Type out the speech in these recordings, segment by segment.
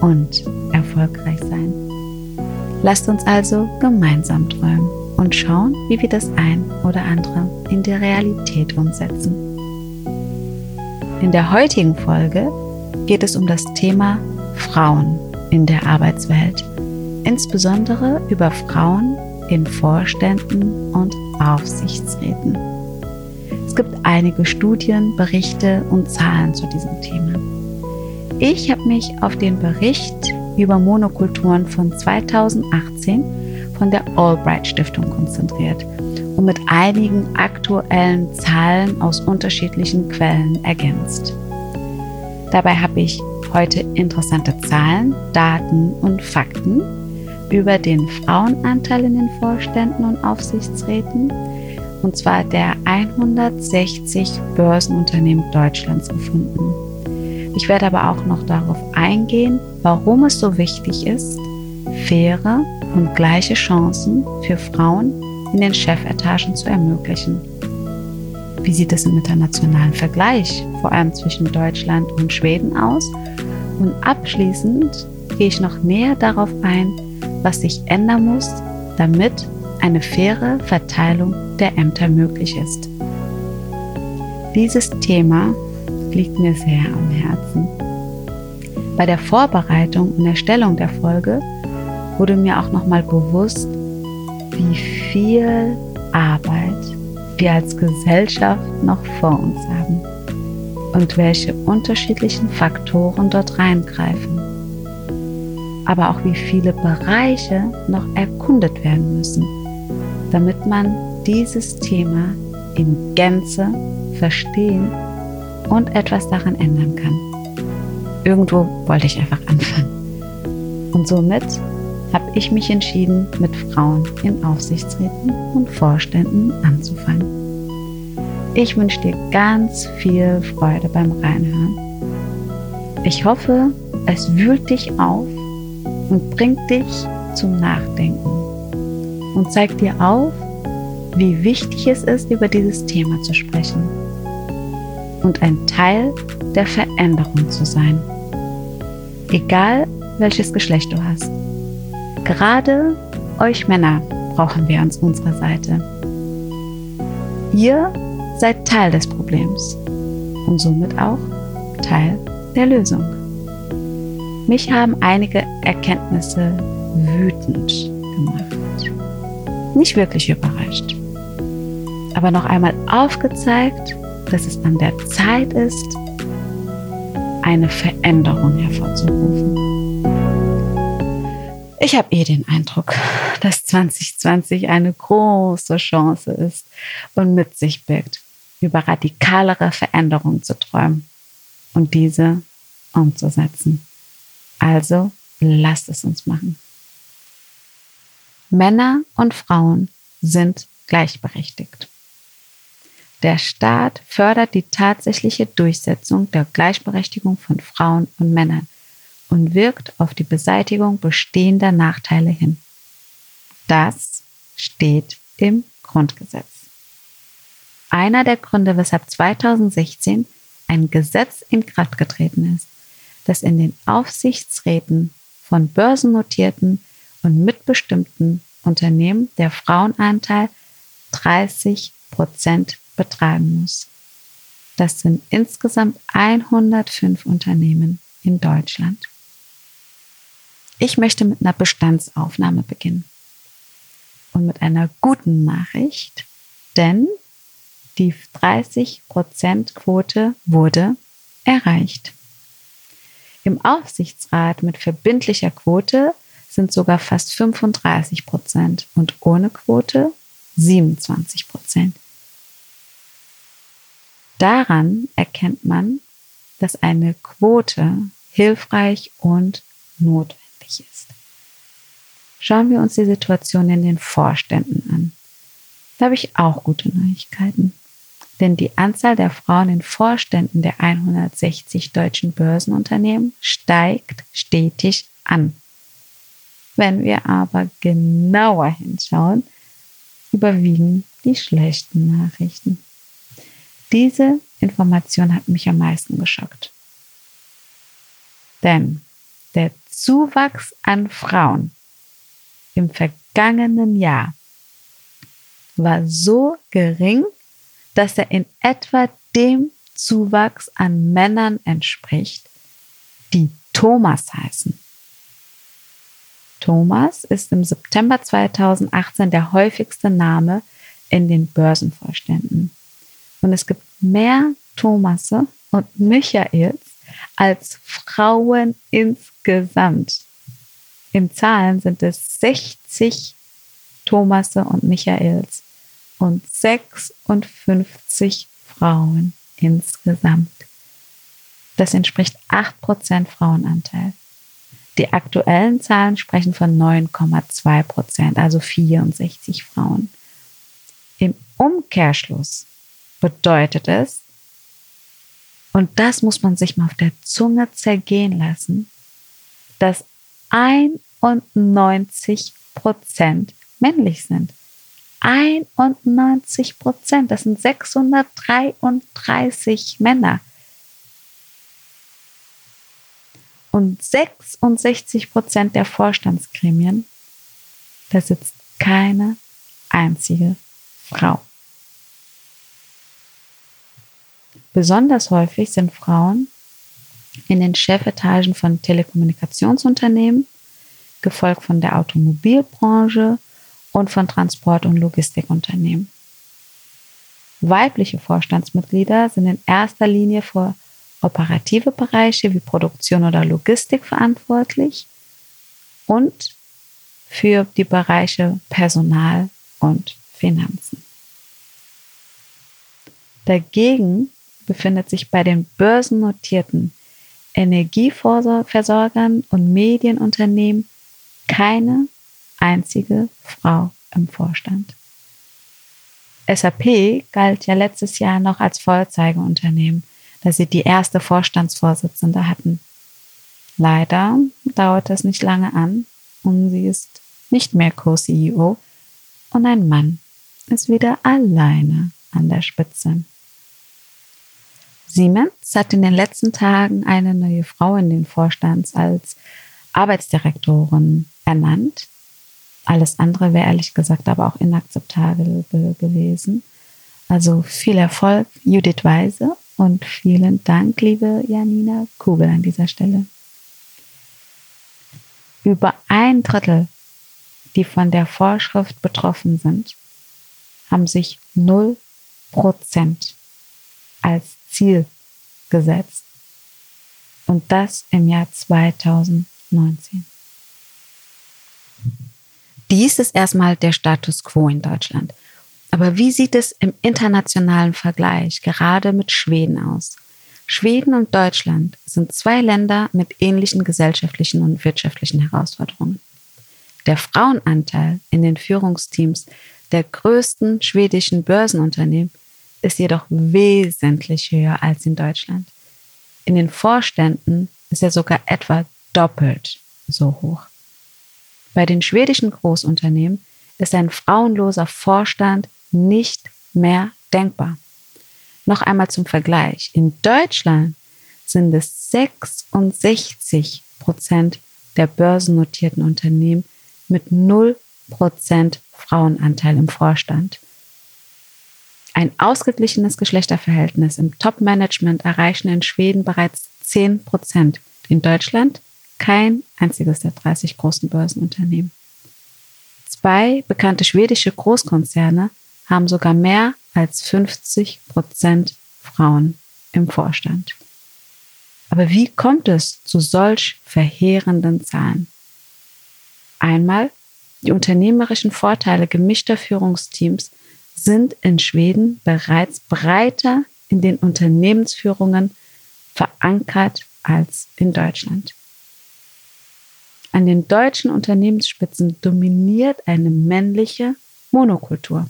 und erfolgreich sein. Lasst uns also gemeinsam träumen und schauen, wie wir das ein oder andere in die Realität umsetzen. In der heutigen Folge geht es um das Thema Frauen in der Arbeitswelt, insbesondere über Frauen in Vorständen und Aufsichtsräten. Es gibt einige Studien, Berichte und Zahlen zu diesem Thema. Ich habe mich auf den Bericht über Monokulturen von 2018 von der Albright Stiftung konzentriert und mit einigen aktuellen Zahlen aus unterschiedlichen Quellen ergänzt. Dabei habe ich heute interessante Zahlen, Daten und Fakten über den Frauenanteil in den Vorständen und Aufsichtsräten, und zwar der 160 Börsenunternehmen Deutschlands gefunden. Ich werde aber auch noch darauf eingehen, warum es so wichtig ist, faire und gleiche Chancen für Frauen in den Chefetagen zu ermöglichen. Wie sieht es im internationalen Vergleich, vor allem zwischen Deutschland und Schweden aus? Und abschließend gehe ich noch näher darauf ein, was sich ändern muss, damit eine faire Verteilung der Ämter möglich ist. Dieses Thema liegt mir sehr am Herzen. Bei der Vorbereitung und Erstellung der Folge wurde mir auch nochmal bewusst, wie viel Arbeit wir als Gesellschaft noch vor uns haben und welche unterschiedlichen Faktoren dort reingreifen. Aber auch wie viele Bereiche noch erkundet werden müssen, damit man dieses Thema in Gänze verstehen und etwas daran ändern kann. Irgendwo wollte ich einfach anfangen. Und somit habe ich mich entschieden, mit Frauen in Aufsichtsräten und Vorständen anzufangen. Ich wünsche dir ganz viel Freude beim Reinhören. Ich hoffe, es wühlt dich auf und bringt dich zum Nachdenken und zeigt dir auf, wie wichtig es ist, über dieses Thema zu sprechen und ein Teil der Veränderung zu sein. Egal welches Geschlecht du hast. Gerade euch Männer brauchen wir an unserer Seite. Ihr seid Teil des Problems und somit auch Teil der Lösung. Mich haben einige Erkenntnisse wütend gemacht. Nicht wirklich überrascht, aber noch einmal aufgezeigt, dass es an der Zeit ist, eine Veränderung hervorzurufen. Ich habe eh den Eindruck, dass 2020 eine große Chance ist und mit sich birgt, über radikalere Veränderungen zu träumen und diese umzusetzen. Also lasst es uns machen. Männer und Frauen sind gleichberechtigt. Der Staat fördert die tatsächliche Durchsetzung der Gleichberechtigung von Frauen und Männern und wirkt auf die Beseitigung bestehender Nachteile hin. Das steht im Grundgesetz. Einer der Gründe, weshalb 2016 ein Gesetz in Kraft getreten ist, das in den Aufsichtsräten von börsennotierten und mitbestimmten Unternehmen der Frauenanteil 30 Prozent betreiben muss. Das sind insgesamt 105 Unternehmen in Deutschland. Ich möchte mit einer Bestandsaufnahme beginnen und mit einer guten Nachricht, denn die 30% Quote wurde erreicht. Im Aufsichtsrat mit verbindlicher Quote sind sogar fast 35 Prozent und ohne Quote 27 Prozent. Daran erkennt man, dass eine Quote hilfreich und notwendig ist. Schauen wir uns die Situation in den Vorständen an. Da habe ich auch gute Neuigkeiten. Denn die Anzahl der Frauen in Vorständen der 160 deutschen Börsenunternehmen steigt stetig an. Wenn wir aber genauer hinschauen, überwiegen die schlechten Nachrichten. Diese Information hat mich am meisten geschockt. Denn der Zuwachs an Frauen im vergangenen Jahr war so gering, dass er in etwa dem Zuwachs an Männern entspricht, die Thomas heißen. Thomas ist im September 2018 der häufigste Name in den Börsenvorständen. Und es gibt mehr Thomasse und Michaels als Frauen insgesamt. In Zahlen sind es 60 Thomasse und Michaels und 56 Frauen insgesamt. Das entspricht 8% Frauenanteil. Die aktuellen Zahlen sprechen von 9,2 Prozent, also 64 Frauen. Im Umkehrschluss bedeutet es, und das muss man sich mal auf der Zunge zergehen lassen, dass 91 Prozent männlich sind. 91 Prozent, das sind 633 Männer. Und 66 Prozent der Vorstandsgremien, da sitzt keine einzige Frau. Besonders häufig sind Frauen in den Chefetagen von Telekommunikationsunternehmen, gefolgt von der Automobilbranche und von Transport- und Logistikunternehmen. Weibliche Vorstandsmitglieder sind in erster Linie vor operative Bereiche wie Produktion oder Logistik verantwortlich und für die Bereiche Personal und Finanzen. Dagegen befindet sich bei den börsennotierten Energieversorgern und Medienunternehmen keine einzige Frau im Vorstand. SAP galt ja letztes Jahr noch als Vorzeigeunternehmen dass sie die erste Vorstandsvorsitzende hatten. Leider dauert es nicht lange an und sie ist nicht mehr Co-CEO und ein Mann ist wieder alleine an der Spitze. Siemens hat in den letzten Tagen eine neue Frau in den Vorstand als Arbeitsdirektorin ernannt. Alles andere wäre ehrlich gesagt aber auch inakzeptabel gewesen. Also viel Erfolg, Judith Weise und vielen Dank, liebe Janina Kugel an dieser Stelle. Über ein Drittel, die von der Vorschrift betroffen sind, haben sich 0% als Ziel gesetzt. Und das im Jahr 2019. Dies ist erstmal der Status quo in Deutschland. Aber wie sieht es im internationalen Vergleich gerade mit Schweden aus? Schweden und Deutschland sind zwei Länder mit ähnlichen gesellschaftlichen und wirtschaftlichen Herausforderungen. Der Frauenanteil in den Führungsteams der größten schwedischen Börsenunternehmen ist jedoch wesentlich höher als in Deutschland. In den Vorständen ist er sogar etwa doppelt so hoch. Bei den schwedischen Großunternehmen ist ein frauenloser Vorstand nicht mehr denkbar. Noch einmal zum Vergleich. In Deutschland sind es 66 Prozent der börsennotierten Unternehmen mit 0 Prozent Frauenanteil im Vorstand. Ein ausgeglichenes Geschlechterverhältnis im Top-Management erreichen in Schweden bereits 10 Prozent. In Deutschland kein einziges der 30 großen Börsenunternehmen. Zwei bekannte schwedische Großkonzerne haben sogar mehr als 50 Prozent Frauen im Vorstand. Aber wie kommt es zu solch verheerenden Zahlen? Einmal, die unternehmerischen Vorteile gemischter Führungsteams sind in Schweden bereits breiter in den Unternehmensführungen verankert als in Deutschland. An den deutschen Unternehmensspitzen dominiert eine männliche Monokultur.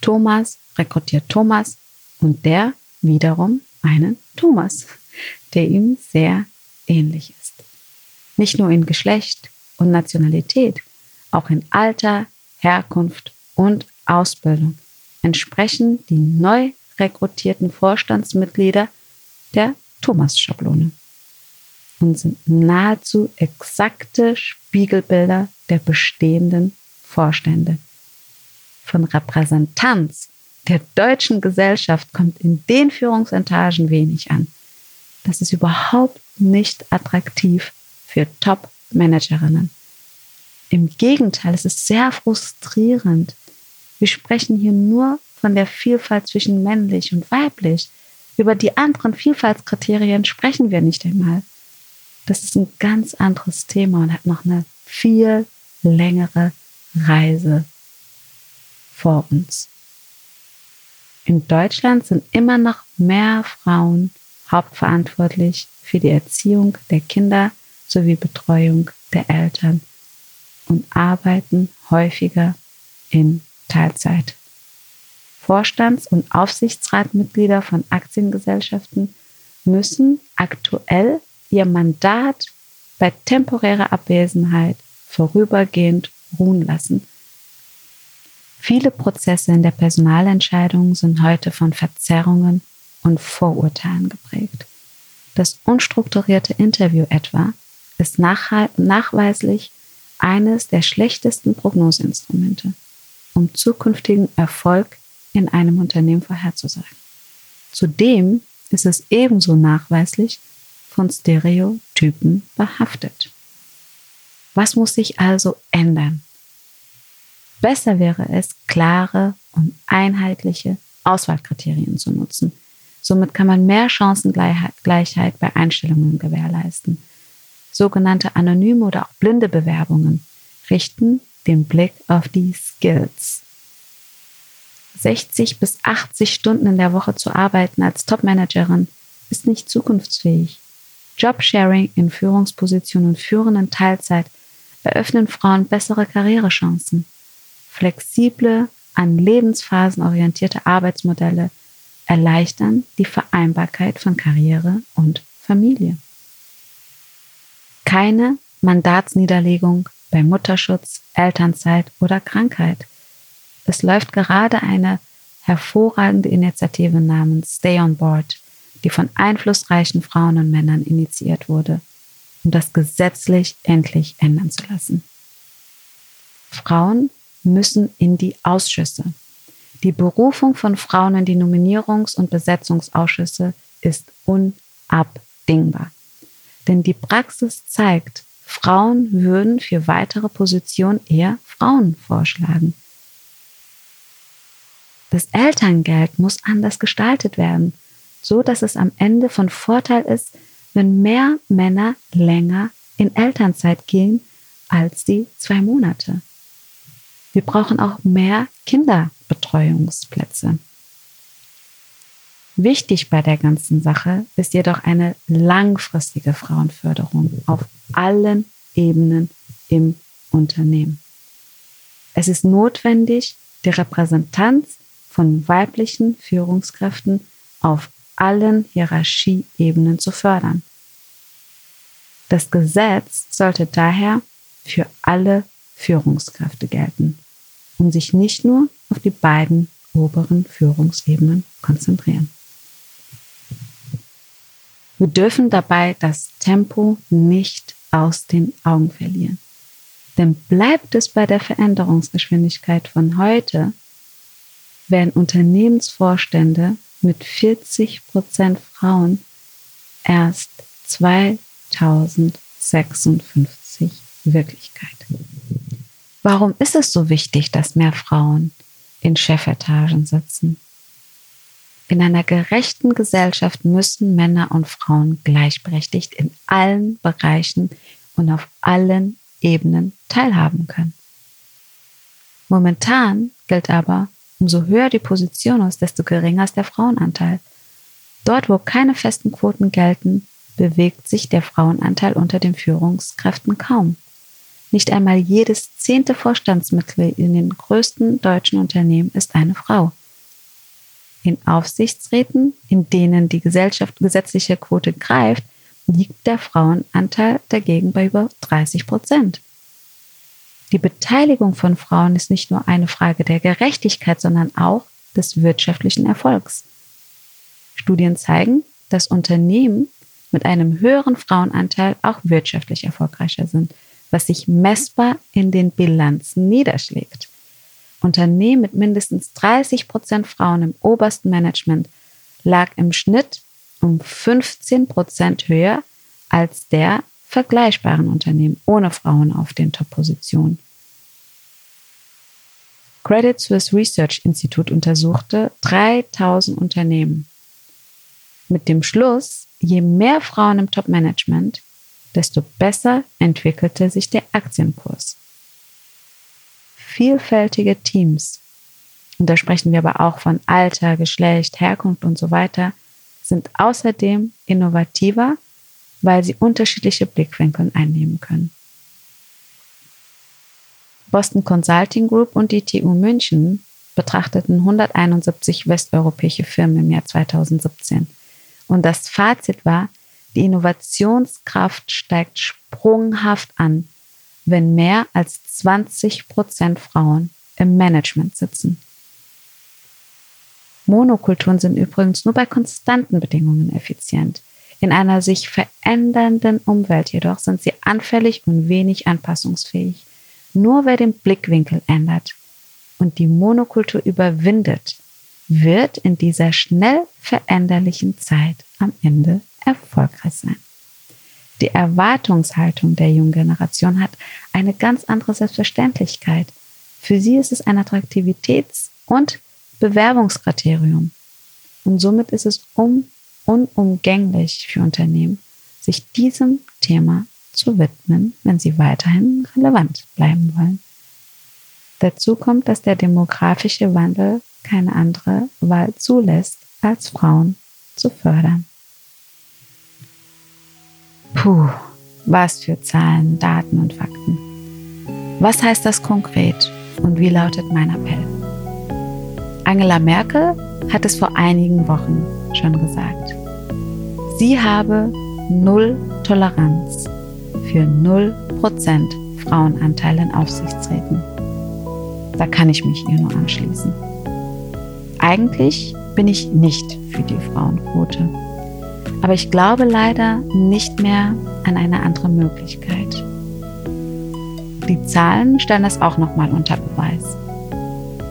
Thomas rekrutiert Thomas und der wiederum einen Thomas, der ihm sehr ähnlich ist. Nicht nur in Geschlecht und Nationalität, auch in Alter, Herkunft und Ausbildung entsprechen die neu rekrutierten Vorstandsmitglieder der Thomas-Schablone und sind nahezu exakte Spiegelbilder der bestehenden Vorstände. Von Repräsentanz der deutschen Gesellschaft kommt in den Führungsetagen wenig an. Das ist überhaupt nicht attraktiv für Top-Managerinnen. Im Gegenteil, es ist sehr frustrierend. Wir sprechen hier nur von der Vielfalt zwischen männlich und weiblich. Über die anderen Vielfaltskriterien sprechen wir nicht einmal. Das ist ein ganz anderes Thema und hat noch eine viel längere Reise vor uns. In Deutschland sind immer noch mehr Frauen hauptverantwortlich für die Erziehung der Kinder sowie Betreuung der Eltern und arbeiten häufiger in Teilzeit. Vorstands- und Aufsichtsratmitglieder von Aktiengesellschaften müssen aktuell ihr Mandat bei temporärer Abwesenheit vorübergehend ruhen lassen. Viele Prozesse in der Personalentscheidung sind heute von Verzerrungen und Vorurteilen geprägt. Das unstrukturierte Interview etwa ist nachweislich eines der schlechtesten Prognoseinstrumente, um zukünftigen Erfolg in einem Unternehmen vorherzusagen. Zudem ist es ebenso nachweislich von Stereotypen behaftet. Was muss sich also ändern? Besser wäre es, klare und einheitliche Auswahlkriterien zu nutzen. Somit kann man mehr Chancengleichheit bei Einstellungen gewährleisten. Sogenannte anonyme oder auch blinde Bewerbungen richten den Blick auf die Skills. 60 bis 80 Stunden in der Woche zu arbeiten als Topmanagerin ist nicht zukunftsfähig. Jobsharing in Führungspositionen und führenden Teilzeit eröffnen Frauen bessere Karrierechancen. Flexible, an Lebensphasen orientierte Arbeitsmodelle erleichtern die Vereinbarkeit von Karriere und Familie. Keine Mandatsniederlegung bei Mutterschutz, Elternzeit oder Krankheit. Es läuft gerade eine hervorragende Initiative namens Stay on Board, die von einflussreichen Frauen und Männern initiiert wurde, um das gesetzlich endlich ändern zu lassen. Frauen müssen in die Ausschüsse. Die Berufung von Frauen in die Nominierungs- und Besetzungsausschüsse ist unabdingbar. Denn die Praxis zeigt, Frauen würden für weitere Positionen eher Frauen vorschlagen. Das Elterngeld muss anders gestaltet werden, so dass es am Ende von Vorteil ist, wenn mehr Männer länger in Elternzeit gehen als die zwei Monate. Wir brauchen auch mehr Kinderbetreuungsplätze. Wichtig bei der ganzen Sache ist jedoch eine langfristige Frauenförderung auf allen Ebenen im Unternehmen. Es ist notwendig, die Repräsentanz von weiblichen Führungskräften auf allen Hierarchieebenen zu fördern. Das Gesetz sollte daher für alle Führungskräfte gelten und sich nicht nur auf die beiden oberen Führungsebenen konzentrieren. Wir dürfen dabei das Tempo nicht aus den Augen verlieren. Denn bleibt es bei der Veränderungsgeschwindigkeit von heute, werden Unternehmensvorstände mit 40 Prozent Frauen erst 2056 Wirklichkeit. Warum ist es so wichtig, dass mehr Frauen in Chefetagen sitzen? In einer gerechten Gesellschaft müssen Männer und Frauen gleichberechtigt in allen Bereichen und auf allen Ebenen teilhaben können. Momentan gilt aber, Umso höher die Position ist, desto geringer ist der Frauenanteil. Dort, wo keine festen Quoten gelten, bewegt sich der Frauenanteil unter den Führungskräften kaum. Nicht einmal jedes zehnte Vorstandsmitglied in den größten deutschen Unternehmen ist eine Frau. In Aufsichtsräten, in denen die Gesellschaft gesetzliche Quote greift, liegt der Frauenanteil dagegen bei über 30 Prozent. Die Beteiligung von Frauen ist nicht nur eine Frage der Gerechtigkeit, sondern auch des wirtschaftlichen Erfolgs. Studien zeigen, dass Unternehmen mit einem höheren Frauenanteil auch wirtschaftlich erfolgreicher sind, was sich messbar in den Bilanzen niederschlägt. Unternehmen mit mindestens 30 Prozent Frauen im obersten Management lag im Schnitt um 15 Prozent höher als der vergleichbaren Unternehmen ohne Frauen auf den Top-Positionen. Credit Suisse Research Institute untersuchte 3000 Unternehmen. Mit dem Schluss, je mehr Frauen im Top-Management, desto besser entwickelte sich der Aktienkurs. Vielfältige Teams, und da sprechen wir aber auch von Alter, Geschlecht, Herkunft und so weiter, sind außerdem innovativer, weil sie unterschiedliche Blickwinkel einnehmen können. Boston Consulting Group und die TU München betrachteten 171 westeuropäische Firmen im Jahr 2017. Und das Fazit war, die Innovationskraft steigt sprunghaft an, wenn mehr als 20 Prozent Frauen im Management sitzen. Monokulturen sind übrigens nur bei konstanten Bedingungen effizient. In einer sich verändernden Umwelt jedoch sind sie anfällig und wenig anpassungsfähig. Nur wer den Blickwinkel ändert und die Monokultur überwindet, wird in dieser schnell veränderlichen Zeit am Ende erfolgreich sein. Die Erwartungshaltung der jungen Generation hat eine ganz andere Selbstverständlichkeit. Für sie ist es ein Attraktivitäts- und Bewerbungskriterium. Und somit ist es um, unumgänglich für Unternehmen, sich diesem Thema zu widmen, wenn sie weiterhin relevant bleiben wollen. Dazu kommt, dass der demografische Wandel keine andere Wahl zulässt, als Frauen zu fördern. Puh, was für Zahlen, Daten und Fakten. Was heißt das konkret und wie lautet mein Appell? Angela Merkel hat es vor einigen Wochen schon gesagt. Sie habe null Toleranz für null Prozent Frauenanteil in Aufsichtsräten. Da kann ich mich ihr nur anschließen. Eigentlich bin ich nicht für die Frauenquote. Aber ich glaube leider nicht mehr an eine andere Möglichkeit. Die Zahlen stellen das auch nochmal unter Beweis.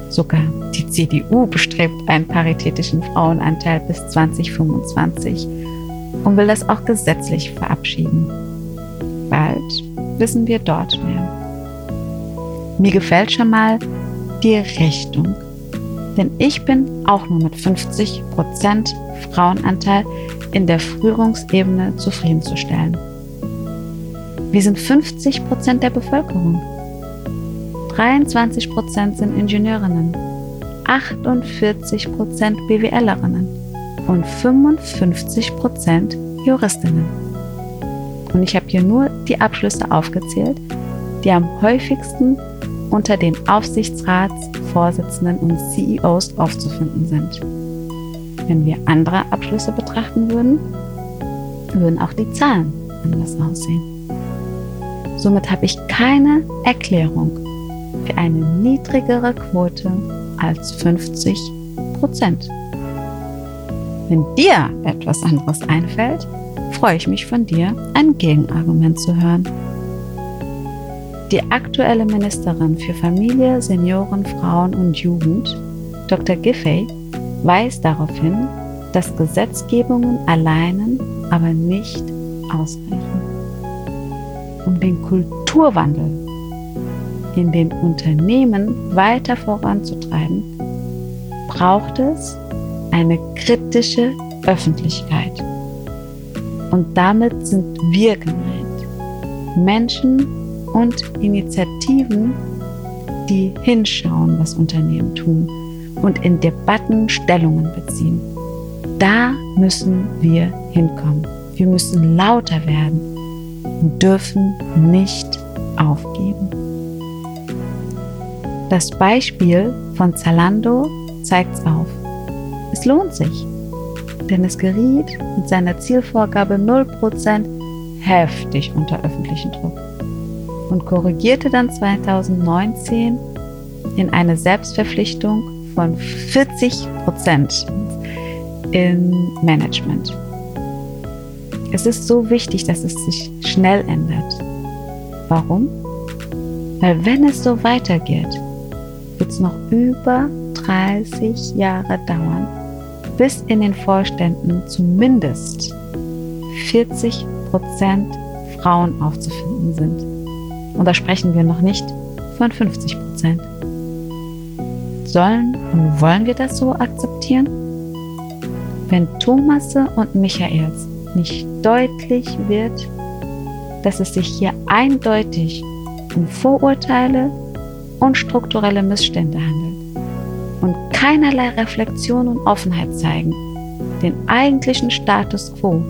Sogar die CDU bestrebt einen paritätischen Frauenanteil bis 2025 und will das auch gesetzlich verabschieden. Bald wissen wir dort mehr. Mir gefällt schon mal die Richtung, denn ich bin auch nur mit 50% Frauenanteil in der Führungsebene zufriedenzustellen. Wir sind 50% der Bevölkerung. 23% sind Ingenieurinnen, 48% BWLerinnen und 55% Juristinnen. Und ich habe hier nur die Abschlüsse aufgezählt, die am häufigsten unter den Aufsichtsratsvorsitzenden und CEOs aufzufinden sind. Wenn wir andere Abschlüsse betrachten würden, würden auch die Zahlen anders aussehen. Somit habe ich keine Erklärung für eine niedrigere Quote als 50 Prozent. Wenn dir etwas anderes einfällt, freue ich mich von dir, ein Gegenargument zu hören. Die aktuelle Ministerin für Familie, Senioren, Frauen und Jugend, Dr. Giffey, weist darauf hin, dass Gesetzgebungen alleinen aber nicht ausreichen. Um den Kulturwandel in den Unternehmen weiter voranzutreiben, braucht es eine kritische Öffentlichkeit. Und damit sind wir gemeint. Menschen und Initiativen, die hinschauen, was Unternehmen tun und in Debatten Stellungen beziehen. Da müssen wir hinkommen. Wir müssen lauter werden und dürfen nicht aufgeben. Das Beispiel von Zalando zeigt es auf. Es lohnt sich, denn es geriet mit seiner Zielvorgabe 0% heftig unter öffentlichen Druck und korrigierte dann 2019 in eine Selbstverpflichtung von 40% im Management. Es ist so wichtig, dass es sich schnell ändert. Warum? Weil wenn es so weitergeht, wird es noch über 30 Jahre dauern, bis in den Vorständen zumindest 40 Prozent Frauen aufzufinden sind. Und da sprechen wir noch nicht von 50 Prozent. Sollen und wollen wir das so akzeptieren? Wenn Thomasse und Michaels nicht deutlich wird, dass es sich hier eindeutig um Vorurteile und strukturelle Missstände handelt und keinerlei Reflexion und Offenheit zeigen, den eigentlichen Status quo,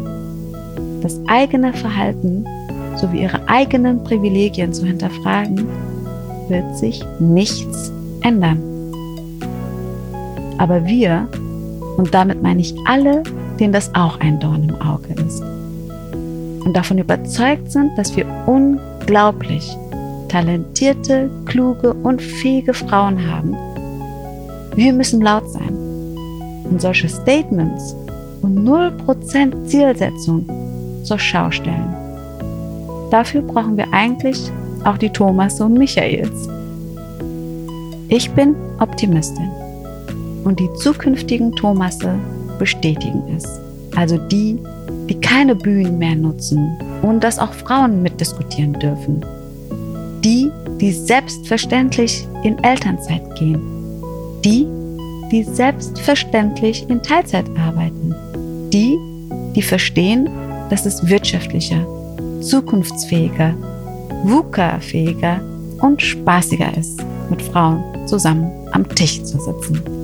das eigene Verhalten sowie ihre eigenen Privilegien zu hinterfragen, wird sich nichts ändern. Aber wir, und damit meine ich alle, denen das auch ein Dorn im Auge ist, und davon überzeugt sind, dass wir unglaublich talentierte, kluge und fähige Frauen haben, wir müssen laut sein und solche Statements und 0% Zielsetzung zur Schau stellen. Dafür brauchen wir eigentlich auch die Thomas und Michaels. Ich bin Optimistin und die zukünftigen Thomasse bestätigen es. Also die, die keine Bühnen mehr nutzen und dass auch Frauen mitdiskutieren dürfen. Die, die selbstverständlich in Elternzeit gehen. Die, die selbstverständlich in Teilzeit arbeiten. Die, die verstehen, dass es wirtschaftlicher, zukunftsfähiger, VUCA-fähiger und spaßiger ist, mit Frauen zusammen am Tisch zu sitzen.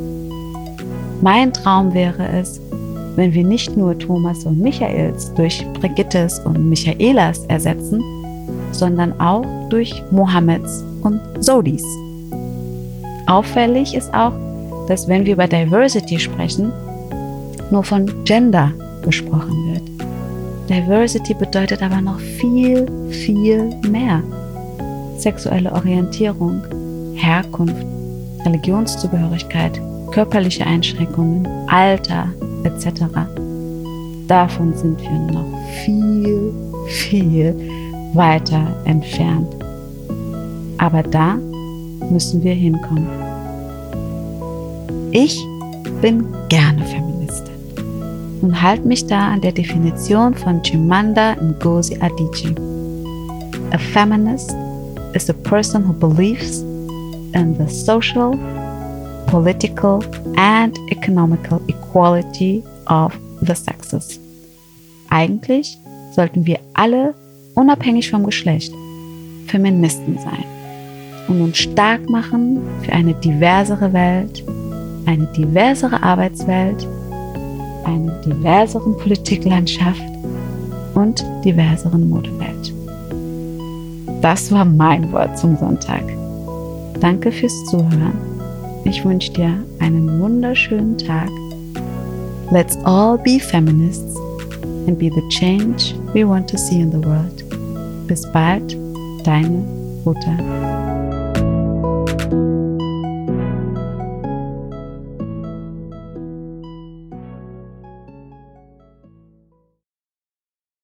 Mein Traum wäre es, wenn wir nicht nur Thomas und Michaels durch Brigittes und Michaelas ersetzen, sondern auch durch Mohammeds und Sodis. Auffällig ist auch, dass wenn wir über Diversity sprechen, nur von Gender gesprochen wird. Diversity bedeutet aber noch viel, viel mehr. Sexuelle Orientierung, Herkunft, Religionszugehörigkeit, körperliche Einschränkungen, Alter, etc. Davon sind wir noch viel, viel weiter entfernt. Aber da müssen wir hinkommen. Ich bin gerne Feministin und halte mich da an der Definition von Chimanda Ngozi Adichie. A feminist is a person who believes in the social, political, and economical equality of the sexes. Eigentlich sollten wir alle, unabhängig vom Geschlecht, Feministen sein und uns stark machen für eine diversere Welt, eine diversere Arbeitswelt, eine diversere Politiklandschaft und diverseren Modewelt. Das war mein Wort zum Sonntag. Danke fürs Zuhören ich wünsche dir einen wunderschönen Tag. Let's all be feminists and be the change we want to see in the world. Bis bald, deine Ruta.